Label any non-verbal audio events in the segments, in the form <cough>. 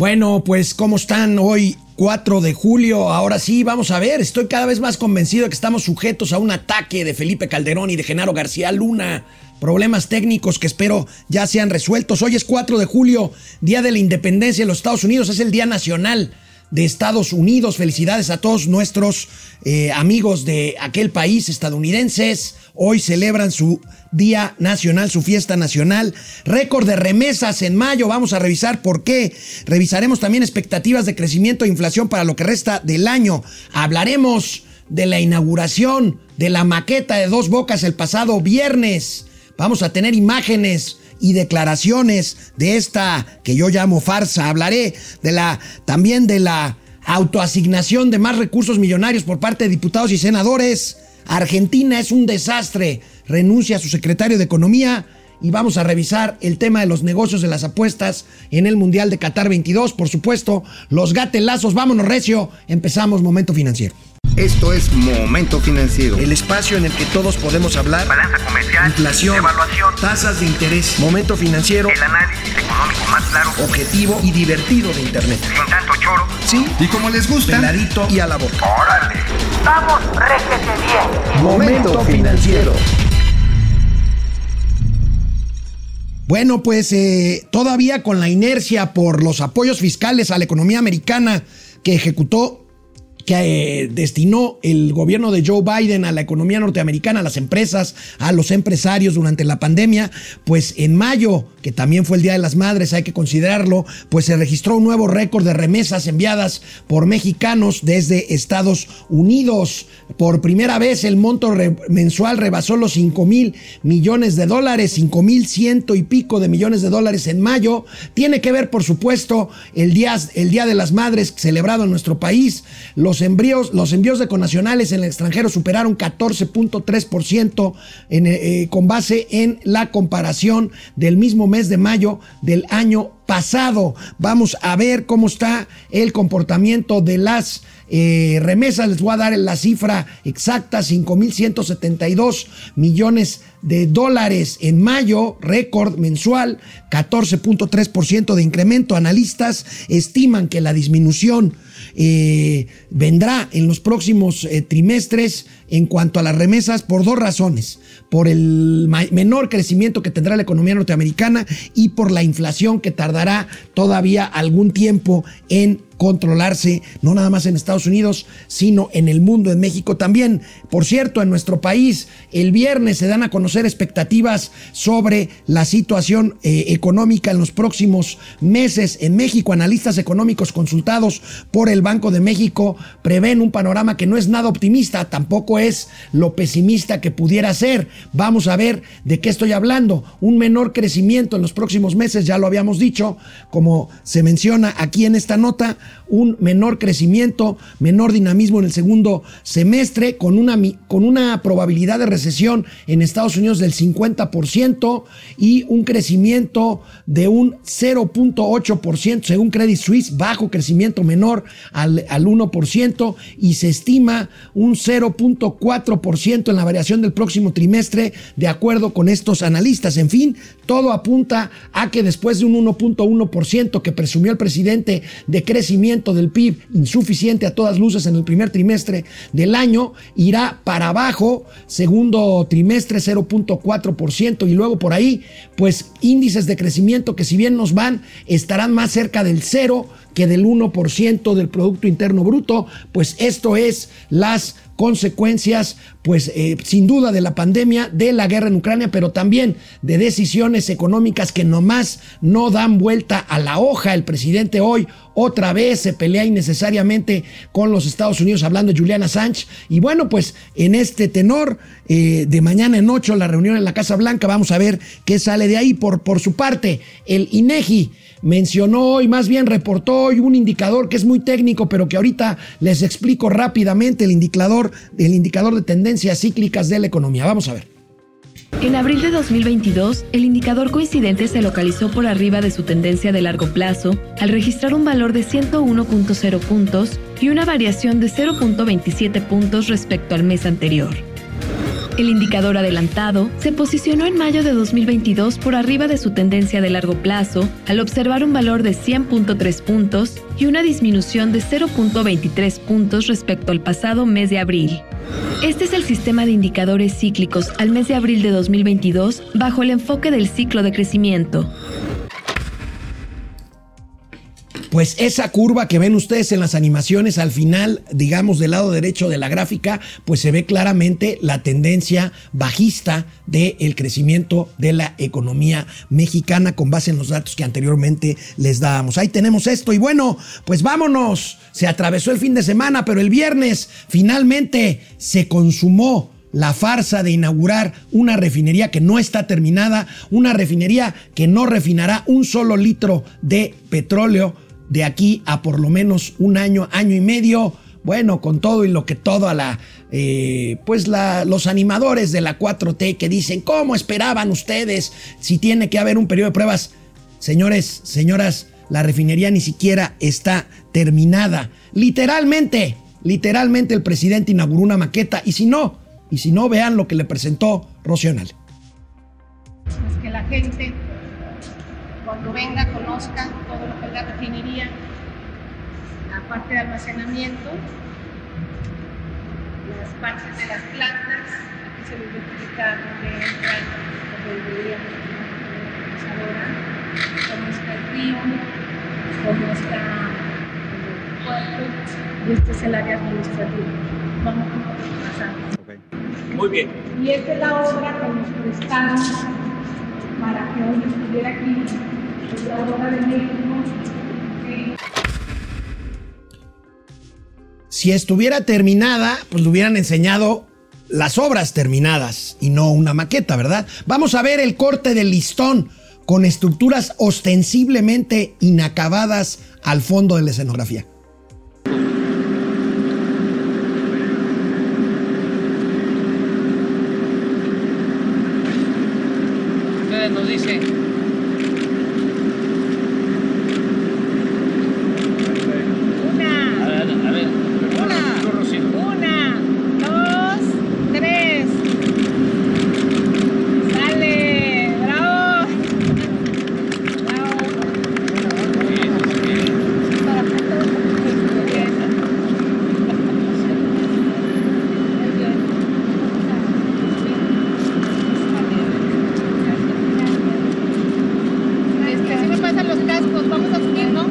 Bueno, pues ¿cómo están hoy? 4 de julio, ahora sí, vamos a ver, estoy cada vez más convencido de que estamos sujetos a un ataque de Felipe Calderón y de Genaro García Luna. Problemas técnicos que espero ya sean resueltos. Hoy es 4 de julio, Día de la Independencia de los Estados Unidos, es el Día Nacional de Estados Unidos. Felicidades a todos nuestros eh, amigos de aquel país estadounidenses. Hoy celebran su Día Nacional, su fiesta nacional. Récord de remesas en mayo. Vamos a revisar por qué. Revisaremos también expectativas de crecimiento e inflación para lo que resta del año. Hablaremos de la inauguración de la maqueta de dos bocas el pasado viernes. Vamos a tener imágenes y declaraciones de esta que yo llamo farsa. Hablaré de la también de la autoasignación de más recursos millonarios por parte de diputados y senadores. Argentina es un desastre. Renuncia a su secretario de Economía y vamos a revisar el tema de los negocios de las apuestas en el Mundial de Qatar 22. Por supuesto, los gatelazos. Vámonos, Recio. Empezamos Momento Financiero. Esto es Momento Financiero. El espacio en el que todos podemos hablar. Balanza comercial. Inflación. Evaluación. Tasas de interés. Momento Financiero. El análisis económico más claro. Objetivo y divertido de Internet. Sin tanto choro. ¿Sí? Y como les gusta, Peladito y a la boca. ¡Órale! ¡Vamos, réjete bien! Momento Financiero. Bueno, pues eh, todavía con la inercia por los apoyos fiscales a la economía americana que ejecutó que eh, destinó el gobierno de Joe Biden a la economía norteamericana, a las empresas, a los empresarios durante la pandemia, pues en mayo, que también fue el Día de las Madres, hay que considerarlo, pues se registró un nuevo récord de remesas enviadas por mexicanos desde Estados Unidos. Por primera vez el monto mensual rebasó los 5 mil millones de dólares, 5 mil ciento y pico de millones de dólares en mayo. Tiene que ver, por supuesto, el día, el día de las Madres celebrado en nuestro país. Los los envíos de conacionales en el extranjero superaron 14.3% en, eh, con base en la comparación del mismo mes de mayo del año pasado. Vamos a ver cómo está el comportamiento de las eh, remesas. Les voy a dar la cifra exacta, 5.172 millones de dólares en mayo, récord mensual, 14.3% de incremento. Analistas estiman que la disminución eh, vendrá en los próximos eh, trimestres en cuanto a las remesas por dos razones. Por el menor crecimiento que tendrá la economía norteamericana y por la inflación que tardará todavía algún tiempo en controlarse, no nada más en Estados Unidos, sino en el mundo, en México también. Por cierto, en nuestro país, el viernes se dan a conocer expectativas sobre la situación eh, económica en los próximos meses en México. Analistas económicos consultados por el Banco de México prevén un panorama que no es nada optimista, tampoco es lo pesimista que pudiera ser. Vamos a ver de qué estoy hablando. Un menor crecimiento en los próximos meses, ya lo habíamos dicho, como se menciona aquí en esta nota, un menor crecimiento, menor dinamismo en el segundo semestre, con una, con una probabilidad de recesión en Estados Unidos del 50% y un crecimiento de un 0.8% según Credit Suisse, bajo crecimiento menor al, al 1% y se estima un 0.4% en la variación del próximo trimestre de acuerdo con estos analistas. En fin, todo apunta a que después de un 1.1% que presumió el presidente de crecimiento del PIB insuficiente a todas luces en el primer trimestre del año, irá para abajo, segundo trimestre 0.4% y luego por ahí, pues índices de crecimiento que si bien nos van, estarán más cerca del cero que del 1% del Producto Interno Bruto, pues esto es las consecuencias, pues eh, sin duda de la pandemia, de la guerra en Ucrania, pero también de decisiones económicas que nomás no dan vuelta a la hoja. El presidente hoy otra vez se pelea innecesariamente con los Estados Unidos, hablando de Juliana Sánchez. Y bueno, pues en este tenor, eh, de mañana en ocho, la reunión en la Casa Blanca, vamos a ver qué sale de ahí. Por, por su parte, el INEGI mencionó hoy, más bien reportó hoy un indicador que es muy técnico, pero que ahorita les explico rápidamente el indicador, el indicador de tendencias cíclicas de la economía. Vamos a ver. En abril de 2022, el indicador coincidente se localizó por arriba de su tendencia de largo plazo al registrar un valor de 101.0 puntos y una variación de 0.27 puntos respecto al mes anterior. El indicador adelantado se posicionó en mayo de 2022 por arriba de su tendencia de largo plazo al observar un valor de 100.3 puntos y una disminución de 0.23 puntos respecto al pasado mes de abril. Este es el sistema de indicadores cíclicos al mes de abril de 2022 bajo el enfoque del ciclo de crecimiento. Pues esa curva que ven ustedes en las animaciones al final, digamos del lado derecho de la gráfica, pues se ve claramente la tendencia bajista del crecimiento de la economía mexicana con base en los datos que anteriormente les dábamos. Ahí tenemos esto y bueno, pues vámonos. Se atravesó el fin de semana, pero el viernes finalmente se consumó la farsa de inaugurar una refinería que no está terminada, una refinería que no refinará un solo litro de petróleo de aquí a por lo menos un año, año y medio. Bueno, con todo y lo que todo a la, eh, pues la, los animadores de la 4T que dicen, ¿cómo esperaban ustedes si tiene que haber un periodo de pruebas? Señores, señoras, la refinería ni siquiera está terminada. Literalmente, literalmente el presidente inauguró una maqueta y si no, y si no, vean lo que le presentó Rocional. Pues que la gente cuando venga conozca todo lo que es la refinería, la parte de almacenamiento, las partes de las plantas, aquí se les identifica dónde entran, dónde deberíamos ahora, cómo está el río, cómo está el puerto, y este es el área administrativa. Vamos a pasar. Muy bien. Y esta es la obra que nos prestaron para que hoy estuviera aquí si estuviera terminada, pues le hubieran enseñado las obras terminadas y no una maqueta, ¿verdad? Vamos a ver el corte del listón con estructuras ostensiblemente inacabadas al fondo de la escenografía. Ustedes nos dicen Una, A ver, a ver. Una. Tú, Rocío. una, dos, tres. Sale, bravo. Bravo. Bien, bien. Para que todos estén bien. Muy bien. Este, así me pasan los cascos, vamos a subir, ¿no?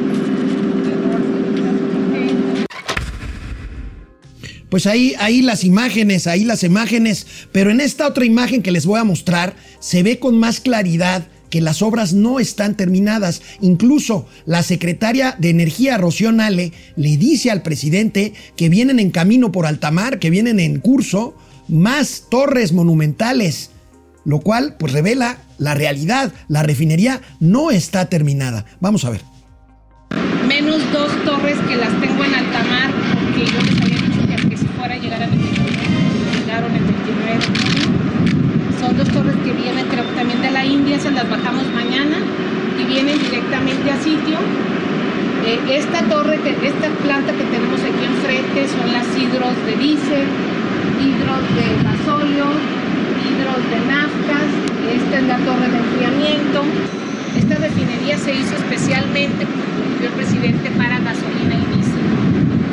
Pues ahí, ahí las imágenes, ahí las imágenes, pero en esta otra imagen que les voy a mostrar se ve con más claridad que las obras no están terminadas. Incluso la secretaria de Energía, Rocío Nale, le dice al presidente que vienen en camino por altamar, que vienen en curso más torres monumentales, lo cual pues revela la realidad. La refinería no está terminada. Vamos a ver. menos dos torres que las tengo en alta mar, porque yo torres que vienen creo también de la India, se las bajamos mañana y vienen directamente a sitio. Eh, esta torre, esta planta que tenemos aquí enfrente son las hidros de diésel, hidros de gasóleo, hidros de naftas, esta es la torre de enfriamiento. Esta refinería se hizo especialmente, dijo el presidente, para gasolina y diésel.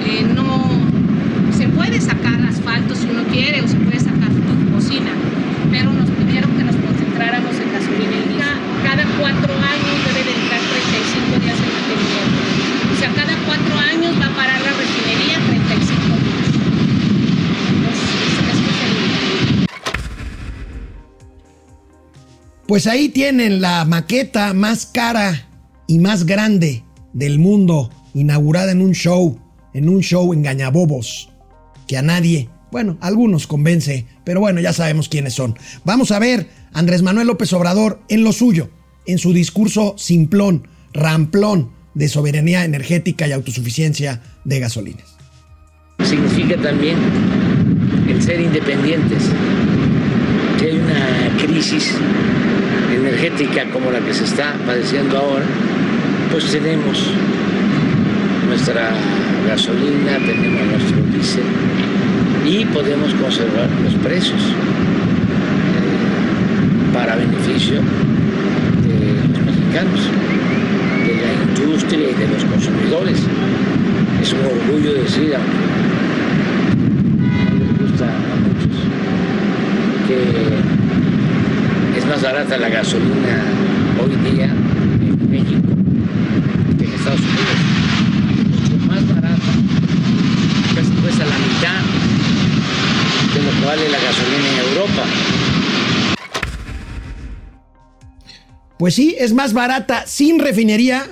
Eh, no se puede sacar asfalto si uno quiere o se puede sacar cocina, pero nos pidieron que nos concentráramos en gasolina y. Cada cuatro años debe de entrar 35 días de mantenimiento. O sea, cada cuatro años va a parar la refinería 35 días. Pues ahí tienen la maqueta más cara y más grande del mundo, inaugurada en un show, en un show engañabobos, que a nadie, bueno, algunos convence, pero bueno, ya sabemos quiénes son. Vamos a ver Andrés Manuel López Obrador en lo suyo, en su discurso simplón, ramplón de soberanía energética y autosuficiencia de gasolinas. significa también el ser independientes, que hay una crisis energética como la que se está padeciendo ahora, pues tenemos nuestra gasolina, tenemos nuestro diésel y podemos conservar los precios. para beneficio de los mexicanos, de la industria y de los consumidores. Es un orgullo decir, aunque les gusta a muchos, que es más barata la gasolina hoy día en México que en Estados Unidos. Mucho más barata, casi cuesta la mitad de lo que vale la gasolina en Europa. Pues sí, es más barata sin refinería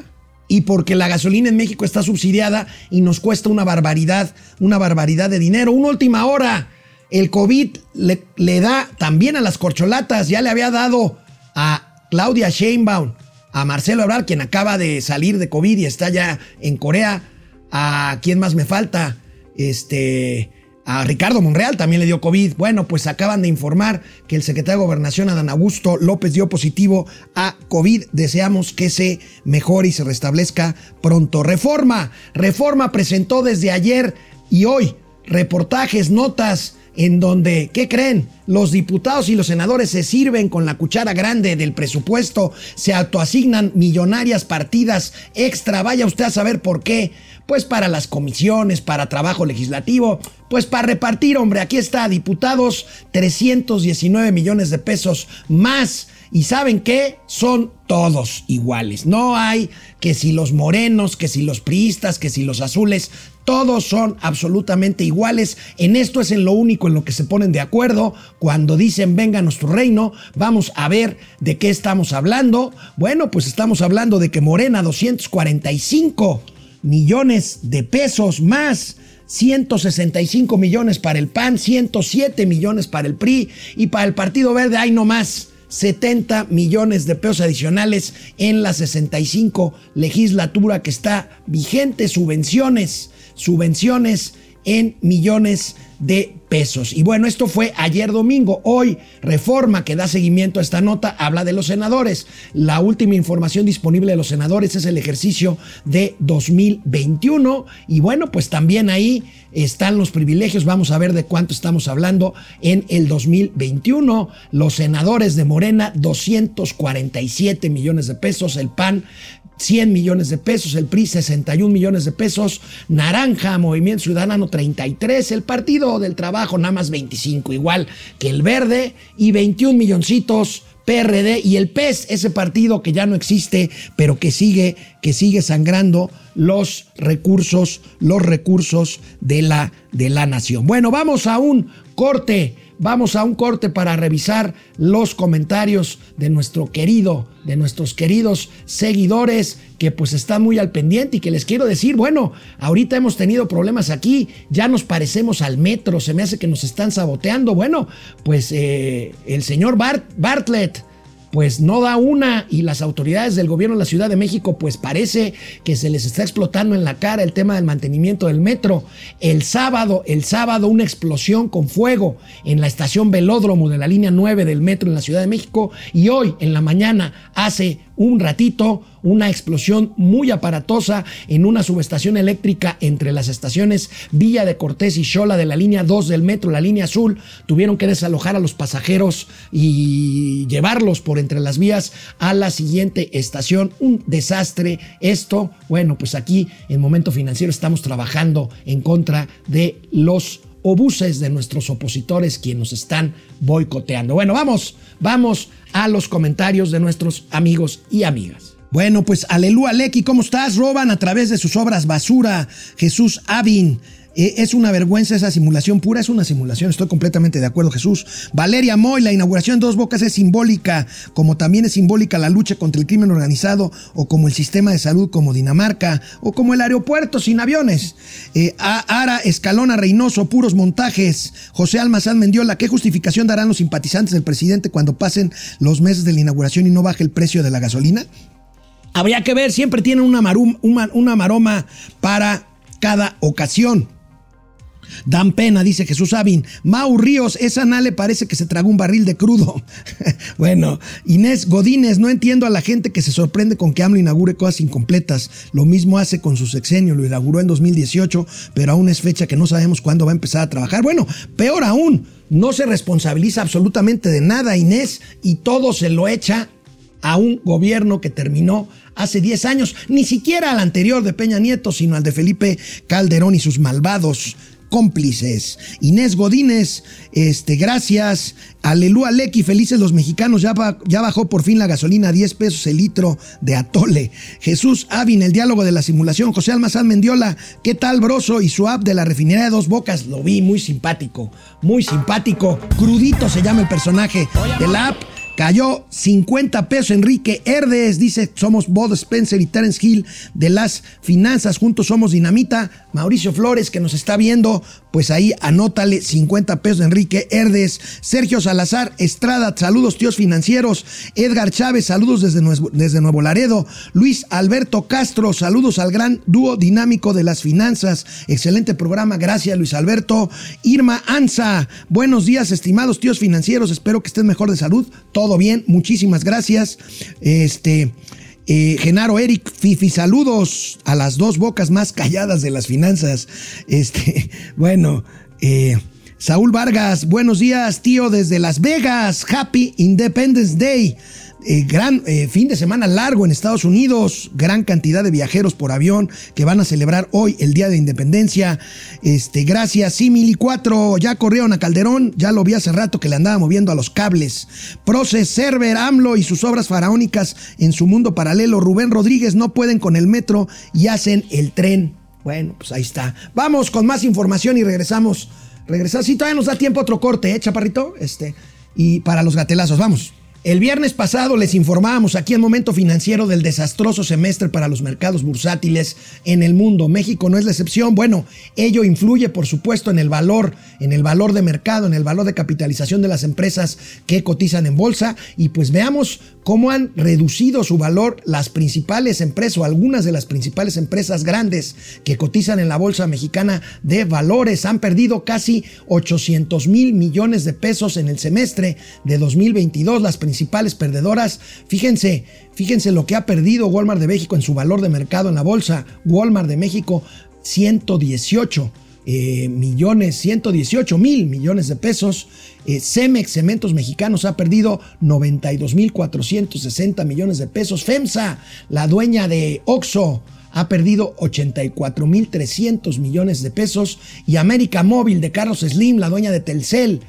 y porque la gasolina en México está subsidiada y nos cuesta una barbaridad, una barbaridad de dinero. Una última hora, el COVID le, da también a las corcholatas, ya le había dado a Claudia Sheinbaum, a Marcelo Ebrard, quien acaba de salir de COVID y está ya en Corea, a quién más me falta, este, a Ricardo Monreal también le dio COVID. Bueno, pues acaban de informar que el secretario de Gobernación, Adán Augusto López, dio positivo a COVID. Deseamos que se mejore y se restablezca pronto. Reforma. Reforma presentó desde ayer y hoy reportajes, notas en donde, ¿qué creen? Los diputados y los senadores se sirven con la cuchara grande del presupuesto, se autoasignan millonarias partidas extra, vaya usted a saber por qué, pues para las comisiones, para trabajo legislativo, pues para repartir, hombre, aquí está, diputados, 319 millones de pesos más. Y saben qué? Son todos iguales. No hay que si los morenos, que si los priistas, que si los azules, todos son absolutamente iguales. En esto es en lo único en lo que se ponen de acuerdo. Cuando dicen venga a nuestro reino, vamos a ver de qué estamos hablando. Bueno, pues estamos hablando de que Morena 245 millones de pesos más. 165 millones para el PAN, 107 millones para el PRI y para el Partido Verde hay no más. 70 millones de pesos adicionales en la 65 legislatura que está vigente, subvenciones, subvenciones en millones de pesos. Y bueno, esto fue ayer domingo. Hoy, Reforma, que da seguimiento a esta nota, habla de los senadores. La última información disponible de los senadores es el ejercicio de 2021. Y bueno, pues también ahí están los privilegios. Vamos a ver de cuánto estamos hablando en el 2021. Los senadores de Morena, 247 millones de pesos. El PAN, 100 millones de pesos, el PRI 61 millones de pesos, Naranja, Movimiento Ciudadano 33, el Partido del Trabajo nada más 25, igual que el Verde, y 21 milloncitos PRD y el PES, ese partido que ya no existe, pero que sigue, que sigue sangrando los recursos, los recursos de la, de la nación. Bueno, vamos a un corte. Vamos a un corte para revisar los comentarios de nuestro querido, de nuestros queridos seguidores que pues están muy al pendiente y que les quiero decir, bueno, ahorita hemos tenido problemas aquí, ya nos parecemos al metro, se me hace que nos están saboteando. Bueno, pues eh, el señor Bartlett pues no da una y las autoridades del gobierno de la Ciudad de México pues parece que se les está explotando en la cara el tema del mantenimiento del metro. El sábado, el sábado una explosión con fuego en la estación Velódromo de la línea 9 del metro en la Ciudad de México y hoy en la mañana hace un ratito una explosión muy aparatosa en una subestación eléctrica entre las estaciones Villa de Cortés y Xola de la línea 2 del metro, la línea azul. Tuvieron que desalojar a los pasajeros y llevarlos por entre las vías a la siguiente estación. Un desastre. Esto, bueno, pues aquí en Momento Financiero estamos trabajando en contra de los obuses de nuestros opositores quienes nos están boicoteando. Bueno, vamos, vamos a los comentarios de nuestros amigos y amigas. Bueno, pues aleluya, Lecky, ¿cómo estás? Roban a través de sus obras basura. Jesús Avin. Eh, es una vergüenza esa simulación pura, es una simulación, estoy completamente de acuerdo, Jesús. Valeria Moy, la inauguración de Dos Bocas es simbólica, como también es simbólica la lucha contra el crimen organizado, o como el sistema de salud como Dinamarca, o como el aeropuerto sin aviones. Eh, Ara Escalona Reynoso, puros montajes. José Almazán Mendiola, ¿qué justificación darán los simpatizantes del presidente cuando pasen los meses de la inauguración y no baje el precio de la gasolina? Habría que ver, siempre tienen una, maroma para cada ocasión. Dan pena, dice Jesús Sabin. Mau Ríos, esa nale parece que se tragó un barril de crudo. <laughs> bueno, Inés Godínez, no entiendo a la gente que se sorprende con que AMLO inaugure cosas incompletas. Lo mismo hace con su sexenio, lo inauguró en 2018, pero aún es fecha que no sabemos cuándo va a empezar a trabajar. Bueno, peor aún, no se responsabiliza absolutamente de nada, Inés, y todo se lo echa a un gobierno que terminó hace 10 años, ni siquiera al anterior de Peña Nieto, sino al de Felipe Calderón y sus malvados cómplices. Inés Godínez, este, gracias. Aleluya, Lequi, felices los mexicanos. Ya, ba- ya bajó por fin la gasolina a 10 pesos el litro de Atole. Jesús Avin, el diálogo de la simulación. José Almazán Mendiola, ¿qué tal, Broso? Y su app de la refinería de dos bocas. Lo vi, muy simpático. Muy simpático. Crudito se llama el personaje de la app. Cayó 50 pesos Enrique Herdes, dice, somos Bob Spencer y Terence Hill de las finanzas, juntos somos dinamita. Mauricio Flores, que nos está viendo, pues ahí anótale 50 pesos Enrique Herdes. Sergio Salazar Estrada, saludos tíos financieros. Edgar Chávez, saludos desde Nuevo, desde Nuevo Laredo. Luis Alberto Castro, saludos al gran dúo dinámico de las finanzas. Excelente programa, gracias Luis Alberto. Irma Anza, buenos días estimados tíos financieros, espero que estén mejor de salud. Todo bien, muchísimas gracias. Este, eh, Genaro Eric, Fifi, saludos a las dos bocas más calladas de las finanzas. Este, <laughs> bueno, eh, Saúl Vargas, buenos días, tío, desde Las Vegas. Happy Independence Day. Eh, gran eh, fin de semana largo en Estados Unidos, gran cantidad de viajeros por avión que van a celebrar hoy el Día de Independencia. Este, gracias, Simili 4, ya corrieron a Calderón, ya lo vi hace rato que le andaba moviendo a los cables. Proces, Server, AMLO y sus obras faraónicas en su mundo paralelo. Rubén Rodríguez no pueden con el metro y hacen el tren. Bueno, pues ahí está. Vamos con más información y regresamos. Regresamos. Sí, todavía nos da tiempo otro corte, ¿eh, chaparrito? Este, y para los gatelazos, vamos. El viernes pasado les informábamos aquí en Momento Financiero del desastroso semestre para los mercados bursátiles en el mundo. México no es la excepción. Bueno, ello influye, por supuesto, en el valor, en el valor de mercado, en el valor de capitalización de las empresas que cotizan en bolsa. Y pues veamos cómo han reducido su valor las principales empresas o algunas de las principales empresas grandes que cotizan en la bolsa mexicana de valores. Han perdido casi 800 mil millones de pesos en el semestre de 2022. Las perdedoras, fíjense, fíjense lo que ha perdido Walmart de México en su valor de mercado en la bolsa. Walmart de México, 118 eh, millones, 118 mil millones de pesos. Eh, Cemex, Cementos Mexicanos, ha perdido 92 mil 460 millones de pesos. FEMSA, la dueña de Oxo, ha perdido 84 mil 300 millones de pesos. Y América Móvil de Carlos Slim, la dueña de Telcel,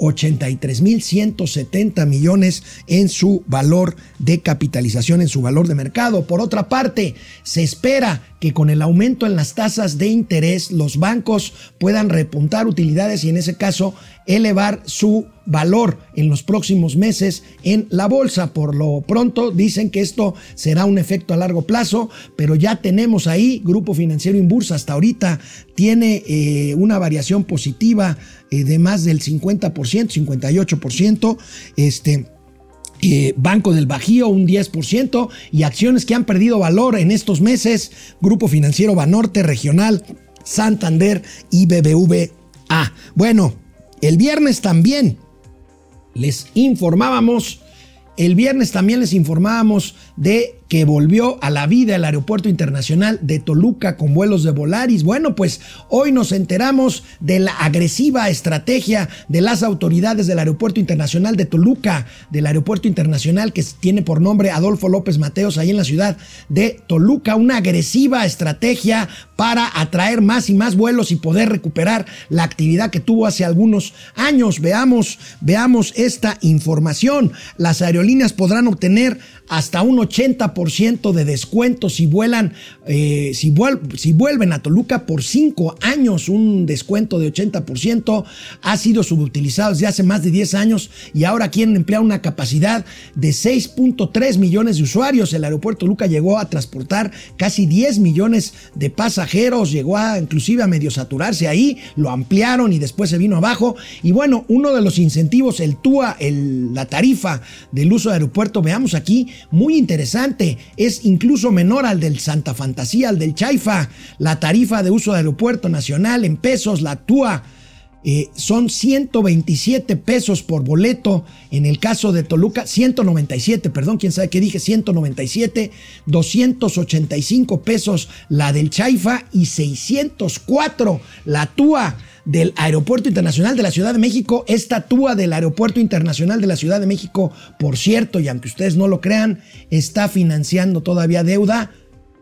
83.170 millones en su valor de capitalización, en su valor de mercado. Por otra parte, se espera que con el aumento en las tasas de interés los bancos puedan repuntar utilidades y en ese caso elevar su valor en los próximos meses en la bolsa. Por lo pronto dicen que esto será un efecto a largo plazo, pero ya tenemos ahí Grupo Financiero Inbursa hasta ahorita tiene eh, una variación positiva eh, de más del 50%, 58%. Este, eh, Banco del Bajío un 10% y acciones que han perdido valor en estos meses, Grupo Financiero Banorte Regional, Santander y BBVA. Bueno, el viernes también les informábamos, el viernes también les informábamos de que volvió a la vida el Aeropuerto Internacional de Toluca con vuelos de Volaris. Bueno, pues hoy nos enteramos de la agresiva estrategia de las autoridades del Aeropuerto Internacional de Toluca, del Aeropuerto Internacional que tiene por nombre Adolfo López Mateos ahí en la ciudad de Toluca, una agresiva estrategia para atraer más y más vuelos y poder recuperar la actividad que tuvo hace algunos años. Veamos, veamos esta información. Las aerolíneas podrán obtener hasta un 80% de descuento si vuelan, eh, si, vuel si, vuelven a Toluca por 5 años, un descuento de 80%, ha sido subutilizado desde hace más de 10 años y ahora quieren emplear una capacidad de 6.3 millones de usuarios. El aeropuerto Toluca llegó a transportar casi 10 millones de pasajeros, llegó a inclusive a medio saturarse ahí, lo ampliaron y después se vino abajo. Y bueno, uno de los incentivos, el TUA, el, la tarifa del uso de aeropuerto, veamos aquí, muy interesante, es incluso menor al del Santa Fantasía, al del Chaifa, la tarifa de uso de aeropuerto nacional en pesos, la TUA. eh, son 127 pesos por boleto. En el caso de Toluca, 197, perdón, quién sabe qué dije, 197, 285 pesos la del Chaifa y 604 la Túa del Aeropuerto Internacional de la Ciudad de México. Esta Túa del Aeropuerto Internacional de la Ciudad de México, por cierto, y aunque ustedes no lo crean, está financiando todavía deuda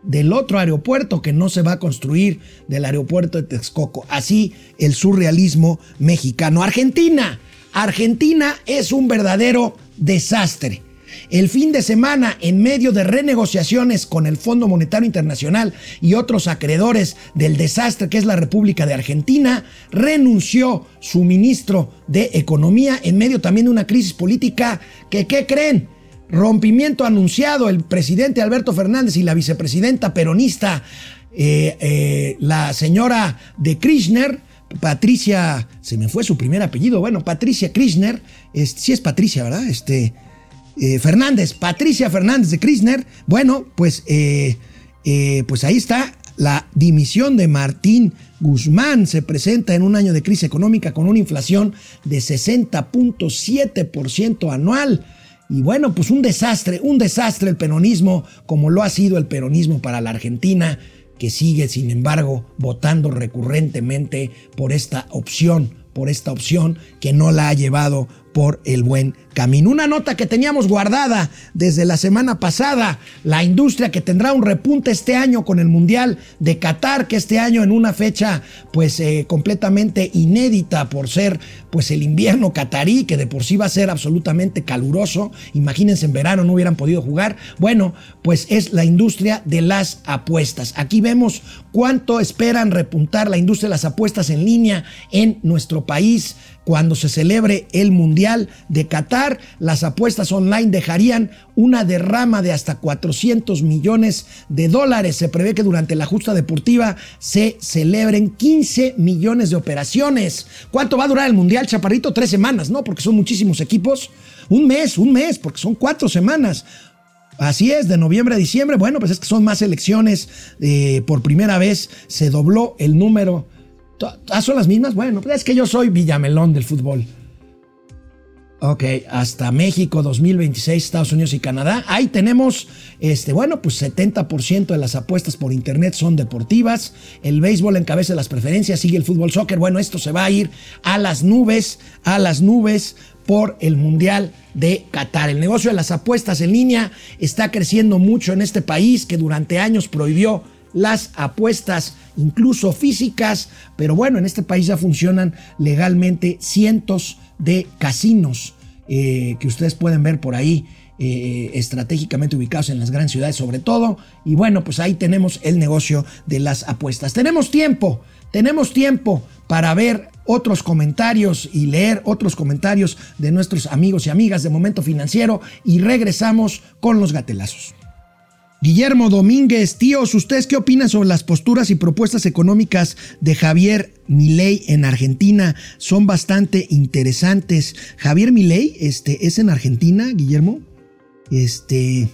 del otro aeropuerto que no se va a construir, del aeropuerto de Texcoco. Así el surrealismo mexicano. Argentina. Argentina es un verdadero desastre. El fin de semana, en medio de renegociaciones con el Fondo Monetario Internacional y otros acreedores del desastre que es la República de Argentina, renunció su ministro de Economía en medio también de una crisis política que, ¿qué creen? rompimiento anunciado el presidente Alberto Fernández y la vicepresidenta peronista, eh, eh, la señora de Kirchner, Patricia, se me fue su primer apellido, bueno, Patricia Kirchner, sí es Patricia, ¿verdad? Este, eh, Fernández, Patricia Fernández de Kirchner, bueno, pues, pues ahí está la dimisión de Martín Guzmán se presenta en un año de crisis económica con una inflación de 60.7% anual. Y bueno, pues un desastre, un desastre el peronismo, como lo ha sido el peronismo para la Argentina, que sigue, sin embargo, votando recurrentemente por esta opción, por esta opción que no la ha llevado por el buen camino. Una nota que teníamos guardada desde la semana pasada, la industria que tendrá un repunte este año con el Mundial de Qatar, que este año en una fecha pues eh, completamente inédita por ser pues el invierno catarí, que de por sí va a ser absolutamente caluroso, imagínense en verano no hubieran podido jugar, bueno, pues es la industria de las apuestas. Aquí vemos cuánto esperan repuntar la industria de las apuestas en línea en nuestro país cuando se celebre el Mundial de Qatar. Las apuestas online dejarían una derrama de hasta 400 millones de dólares. Se prevé que durante la justa deportiva se celebren 15 millones de operaciones. ¿Cuánto va a durar el Mundial, Chaparrito? Tres semanas, ¿no? Porque son muchísimos equipos. Un mes, un mes, porque son cuatro semanas. Así es, de noviembre a diciembre. Bueno, pues es que son más elecciones. Eh, por primera vez se dobló el número ¿Ah, son las mismas? Bueno, pues es que yo soy Villamelón del fútbol. Ok, hasta México 2026, Estados Unidos y Canadá. Ahí tenemos, este, bueno, pues 70% de las apuestas por internet son deportivas. El béisbol encabeza las preferencias, sigue el fútbol soccer. Bueno, esto se va a ir a las nubes, a las nubes por el Mundial de Qatar. El negocio de las apuestas en línea está creciendo mucho en este país que durante años prohibió las apuestas, incluso físicas, pero bueno, en este país ya funcionan legalmente cientos de casinos eh, que ustedes pueden ver por ahí. Eh, estratégicamente ubicados en las grandes ciudades sobre todo. Y bueno, pues ahí tenemos el negocio de las apuestas. Tenemos tiempo, tenemos tiempo para ver otros comentarios y leer otros comentarios de nuestros amigos y amigas de Momento Financiero y regresamos con los gatelazos. Guillermo Domínguez, tíos, ¿ustedes qué opinan sobre las posturas y propuestas económicas de Javier Milei en Argentina? Son bastante interesantes. Javier Milei, este, ¿es en Argentina, Guillermo? Este,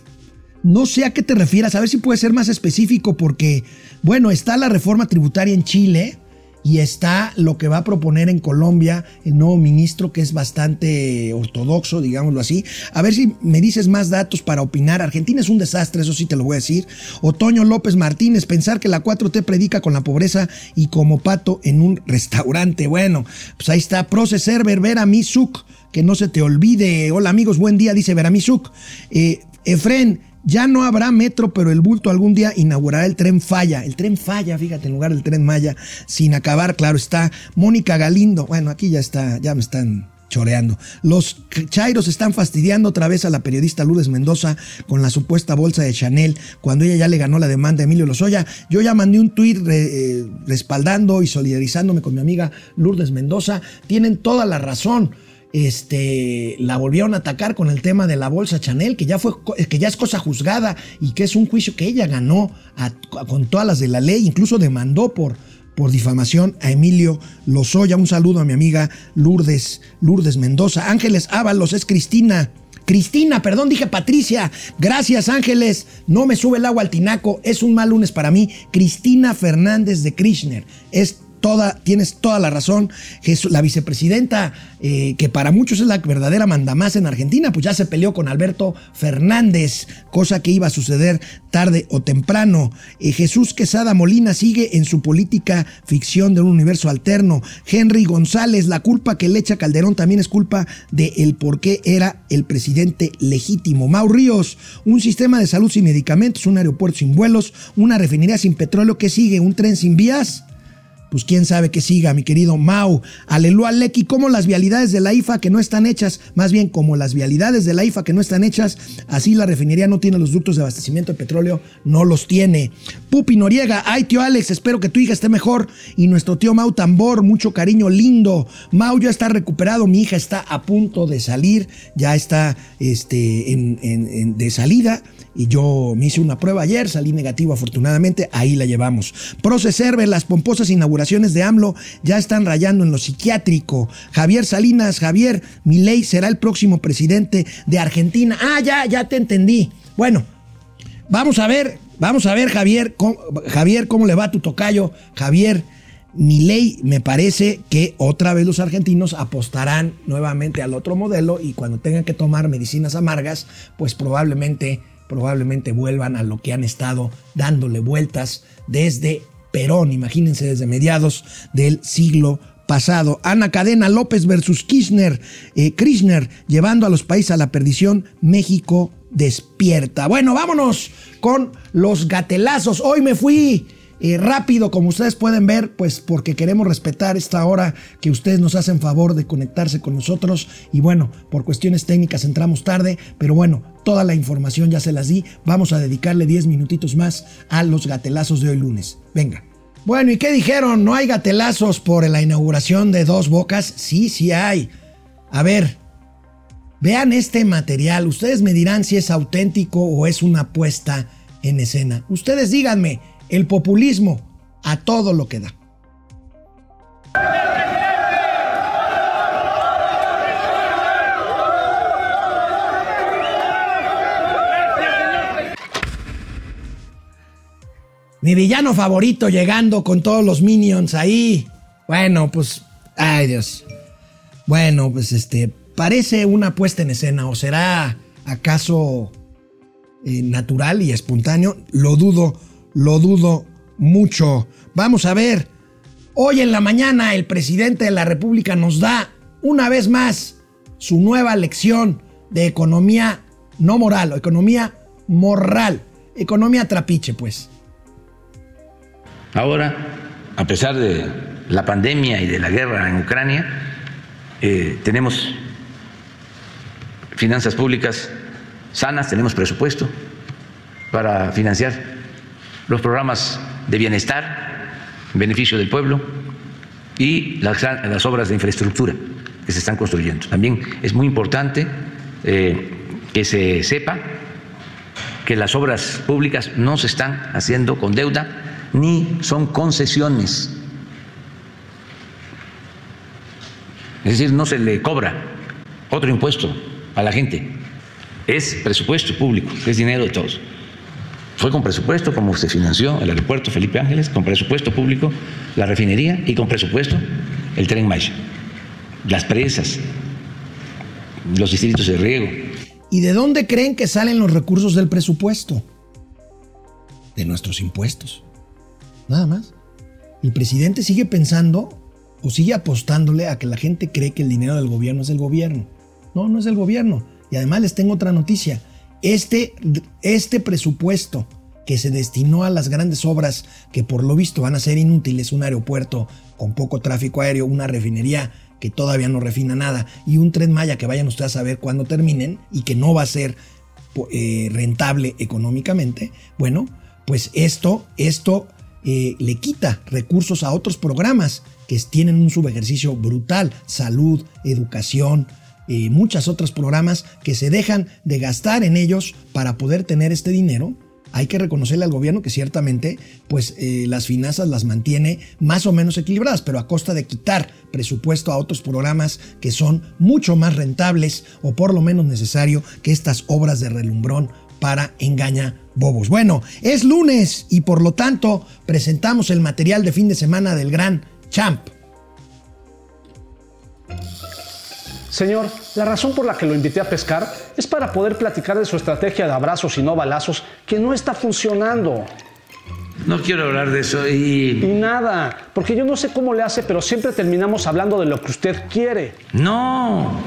no sé a qué te refieras, a ver si puede ser más específico, porque, bueno, está la reforma tributaria en Chile, y está lo que va a proponer en Colombia el nuevo ministro que es bastante ortodoxo, digámoslo así. A ver si me dices más datos para opinar. Argentina es un desastre, eso sí te lo voy a decir. Otoño López Martínez, pensar que la 4T predica con la pobreza y como pato en un restaurante. Bueno, pues ahí está. Proceser Berbera Misuk, que no se te olvide. Hola amigos, buen día, dice Veramisuk. Eh, Efren, ya no habrá metro, pero el bulto algún día inaugurará el tren Falla. El tren Falla, fíjate, en lugar del tren Maya, sin acabar, claro está. Mónica Galindo, bueno, aquí ya está, ya me están choreando. Los Chairos están fastidiando otra vez a la periodista Lourdes Mendoza con la supuesta bolsa de Chanel cuando ella ya le ganó la demanda a Emilio Lozoya. Yo ya mandé un tuit eh, respaldando y solidarizándome con mi amiga Lourdes Mendoza. Tienen toda la razón este, la volvieron a atacar con el tema de la bolsa Chanel, que ya, fue, que ya es cosa juzgada y que es un juicio que ella ganó con todas las de la ley, incluso demandó por, por difamación a Emilio Lozoya. Un saludo a mi amiga Lourdes, Lourdes Mendoza. Ángeles Ábalos es Cristina. Cristina, perdón, dije Patricia. Gracias, Ángeles. No me sube el agua al tinaco. Es un mal lunes para mí. Cristina Fernández de Krishner. Es toda, tienes toda la razón. Jesús- la vicepresidenta, eh, que para muchos es la verdadera mandamás en Argentina, pues ya se peleó con Alberto Fernández, cosa que iba a suceder tarde o temprano. Eh, Jesús Quesada Molina sigue en su política ficción de un universo alterno. Henry González, la culpa que le echa Calderón también es culpa de el por qué era el presidente legítimo. Mau Ríos, un sistema de salud sin medicamentos, un aeropuerto sin vuelos, una refinería sin petróleo que sigue, un tren sin vías. Pues quién sabe que siga, mi querido Mau. Aleluya, Lecky, como las vialidades de la IFA que no están hechas, más bien como las vialidades de la IFA que no están hechas, así la refinería no tiene los ductos de abastecimiento de petróleo, no los tiene. Pupi Noriega, ay tío Alex, espero que tu hija esté mejor. Y nuestro tío Mau Tambor, mucho cariño, lindo. Mau ya está recuperado, mi hija está a punto de salir, ya está este, en- en- de salida. Y yo me hice una prueba ayer, salí negativo afortunadamente, ahí la llevamos. Proceserve, las pomposas inauguraciones de AMLO ya están rayando en lo psiquiátrico. Javier Salinas, Javier, Milei será el próximo presidente de Argentina. Ah, ya, ya te entendí. Bueno, vamos a ver, vamos a ver, Javier, Javier, cómo le va a tu tocayo. Javier, Milei, me parece que otra vez los argentinos apostarán nuevamente al otro modelo y cuando tengan que tomar medicinas amargas, pues probablemente, probablemente vuelvan a lo que han estado dándole vueltas desde Perón, imagínense desde mediados del siglo pasado. Ana Cadena López versus Kirchner, eh, Kirchner llevando a los países a la perdición, México despierta. Bueno, vámonos con los gatelazos. Hoy me fui rápido, como ustedes pueden ver, pues porque queremos respetar esta hora que ustedes nos hacen favor de conectarse con nosotros. Y bueno, por cuestiones técnicas entramos tarde, pero bueno, toda la información ya se las di. Vamos a dedicarle 10 minutitos más a los gatelazos de hoy lunes. Venga. Bueno, ¿y qué dijeron? ¿No hay gatelazos por la inauguración de Dos Bocas? Sí, sí hay. A ver, vean este material. Ustedes me dirán si es auténtico o es una puesta en escena. Ustedes díganme, el populismo a todo lo que da. Mi villano favorito llegando con todos los minions ahí. Bueno, pues, ay Dios. Bueno, pues este, parece una puesta en escena o será acaso eh, natural y espontáneo. Lo dudo, lo dudo mucho. Vamos a ver. Hoy en la mañana el presidente de la República nos da una vez más su nueva lección de economía no moral o economía moral. Economía trapiche, pues. Ahora, a pesar de la pandemia y de la guerra en Ucrania, eh, tenemos finanzas públicas sanas, tenemos presupuesto para financiar los programas de bienestar en beneficio del pueblo y las, las obras de infraestructura que se están construyendo. También es muy importante eh, que se sepa que las obras públicas no se están haciendo con deuda ni son concesiones. Es decir, no se le cobra otro impuesto a la gente. Es presupuesto público, es dinero de todos. Fue con presupuesto como se financió el aeropuerto Felipe Ángeles, con presupuesto público la refinería y con presupuesto el tren Maya, las presas, los distritos de riego. ¿Y de dónde creen que salen los recursos del presupuesto? De nuestros impuestos. Nada más. El presidente sigue pensando o sigue apostándole a que la gente cree que el dinero del gobierno es del gobierno. No, no es del gobierno. Y además les tengo otra noticia. Este, este presupuesto que se destinó a las grandes obras que por lo visto van a ser inútiles, un aeropuerto con poco tráfico aéreo, una refinería que todavía no refina nada y un tren Maya que vayan ustedes a ver cuando terminen y que no va a ser eh, rentable económicamente, bueno, pues esto, esto eh, le quita recursos a otros programas que tienen un subejercicio brutal, salud, educación, eh, muchos otros programas que se dejan de gastar en ellos para poder tener este dinero. Hay que reconocerle al gobierno que ciertamente pues, eh, las finanzas las mantiene más o menos equilibradas, pero a costa de quitar presupuesto a otros programas que son mucho más rentables o por lo menos necesario que estas obras de relumbrón para engaña bobos. Bueno, es lunes y por lo tanto presentamos el material de fin de semana del gran Champ. Señor, la razón por la que lo invité a pescar es para poder platicar de su estrategia de abrazos y no balazos que no está funcionando. No quiero hablar de eso y... Y nada, porque yo no sé cómo le hace, pero siempre terminamos hablando de lo que usted quiere. No.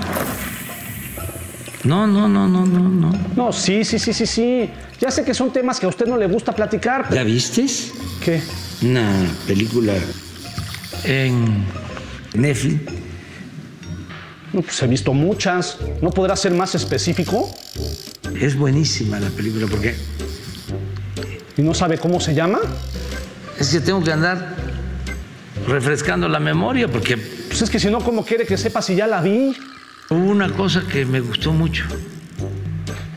No, no, no, no, no, no. No, sí, sí, sí, sí, sí. Ya sé que son temas que a usted no le gusta platicar. pero- ¿Ya vistes? ¿Qué? Una película en Netflix. No, pues he visto muchas. ¿No podrá ser más específico? Es buenísima la película porque ¿Y no sabe cómo se llama? es que tengo que andar refrescando la memoria porque Pues es que si no, ¿cómo quiere que sepa si ya la vi? hubo una cosa que me gustó mucho,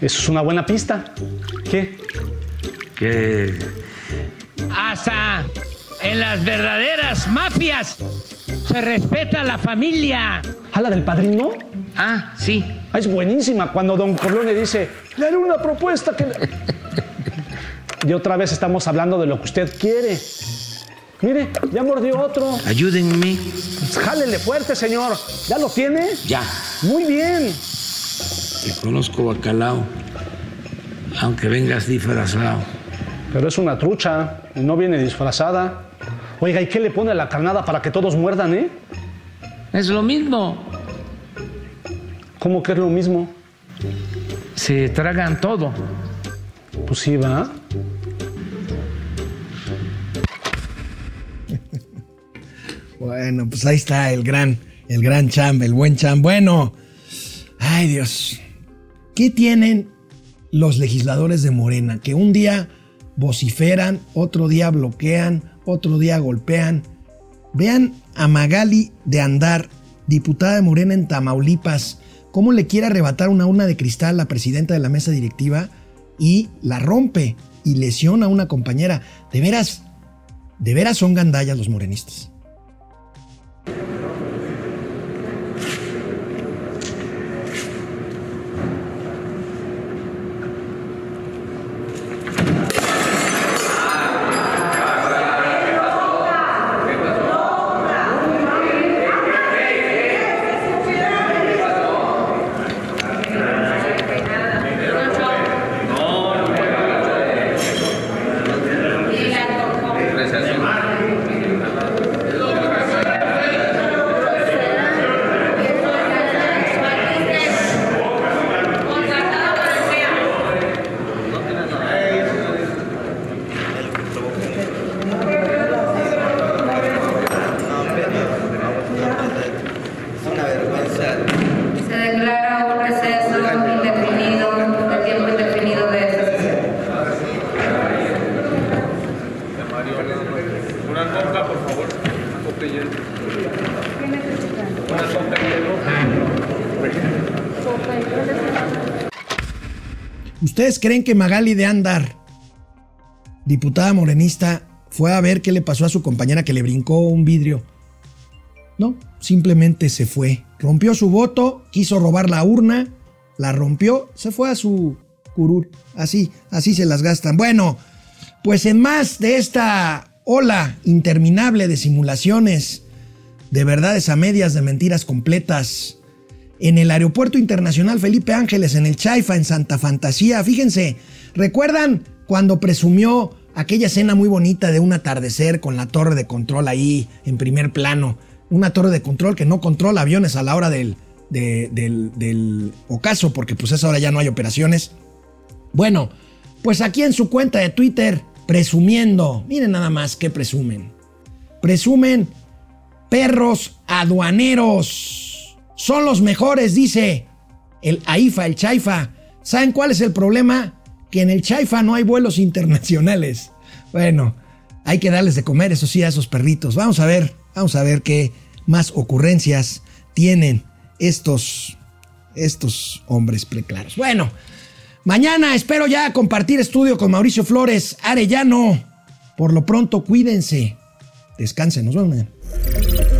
Eso es una buena pista. ¿Qué? que Hasta en las verdaderas mafias se respeta la familia. ¿A la del padrino? ah, sí, Ah, es buenísima cuando Don Corleone dice, le haré una propuesta que... y otra vez estamos hablando de lo que usted quiere. Mire, ya mordió otro. ayúdenme. Jálele fuerte, señor. ¿Ya lo tiene? Ya, Muy bien. te conozco bacalao, aunque vengas disfrazado. Pero es una trucha y no viene disfrazada. Oiga, ¿y qué le pone a la carnada para que todos muerdan, eh? Es lo mismo, ¿Cómo que es lo mismo? se tragan todo. Pues sí, va. Bueno, pues ahí está el gran, el gran Champ, el buen Champ. Bueno, ay Dios, ¿qué tienen los legisladores de Morena? Que un día vociferan, otro día bloquean, otro día golpean. Vean a Magali de Andar, diputada de Morena en Tamaulipas, cómo le quiere arrebatar una urna de cristal a la presidenta de la mesa directiva y la rompe y lesiona a una compañera. De veras, de veras son gandallas los morenistas. Se declara un receso indefinido, el tiempo indefinido de esta sesión. ¿Ustedes creen que Magali de Andar, diputada morenista, fue a ver qué le pasó a su compañera que le brincó un vidrio? No, simplemente se fue. Rompió su voto, quiso robar la urna, la rompió, se fue a su curul. Así, así se las gastan. Bueno, pues en más de esta ola interminable de simulaciones, de verdades a medias, de mentiras completas, en el Aeropuerto Internacional Felipe Ángeles, en el Chaifa, en Santa Fantasía. Fíjense, ¿recuerdan cuando presumió aquella escena muy bonita de un atardecer con la torre de control ahí en primer plano? Una torre de control que no controla aviones a la hora del, de- del, del ocaso, porque pues esa hora ya no hay operaciones. Bueno, pues aquí en su cuenta de Twitter, presumiendo, miren nada más que presumen. Presumen perros aduaneros. Son los mejores, dice el AIFA, el Chaifa. ¿Saben cuál es el problema? Que en el Chaifa no hay vuelos <laughs> internacionales. Bueno, hay que darles de comer, eso sí, a esos perritos. Vamos a ver, vamos a ver qué más ocurrencias tienen estos, estos hombres preclaros. Bueno, mañana espero ya compartir estudio con Mauricio Flores Arellano. Por lo pronto, cuídense. Descansen, nos vemos mañana.